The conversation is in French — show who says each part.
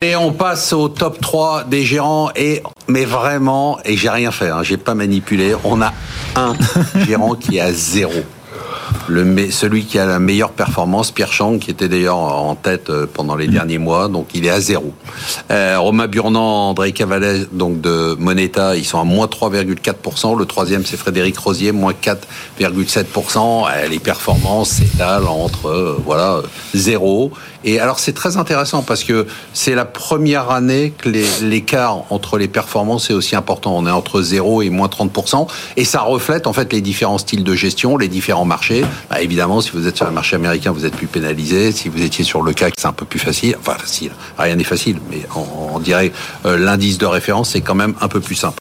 Speaker 1: Et on passe au top 3 des gérants et mais vraiment et j'ai rien fait, hein, j'ai pas manipulé. On a un gérant qui est à zéro le, celui qui a la meilleure performance, Pierre Chang, qui était d'ailleurs en tête euh, pendant les derniers mois, donc il est à zéro. Euh, Romain Burnand, André Cavalet, donc de Moneta, ils sont à moins 3,4%. Le troisième, c'est Frédéric Rosier, moins 4,7%. Euh, les performances s'étalent entre euh, voilà zéro. Et alors c'est très intéressant parce que c'est la première année que l'écart entre les performances est aussi important. On est entre 0 et moins 30%. Et ça reflète en fait les différents styles de gestion, les différents marchés. Bah, évidemment, si vous êtes sur le marché américain, vous êtes plus pénalisé. Si vous étiez sur le CAC, c'est un peu plus facile. Enfin, facile. Rien n'est facile, mais on, dirait euh, l'indice de référence, c'est quand même un peu plus simple.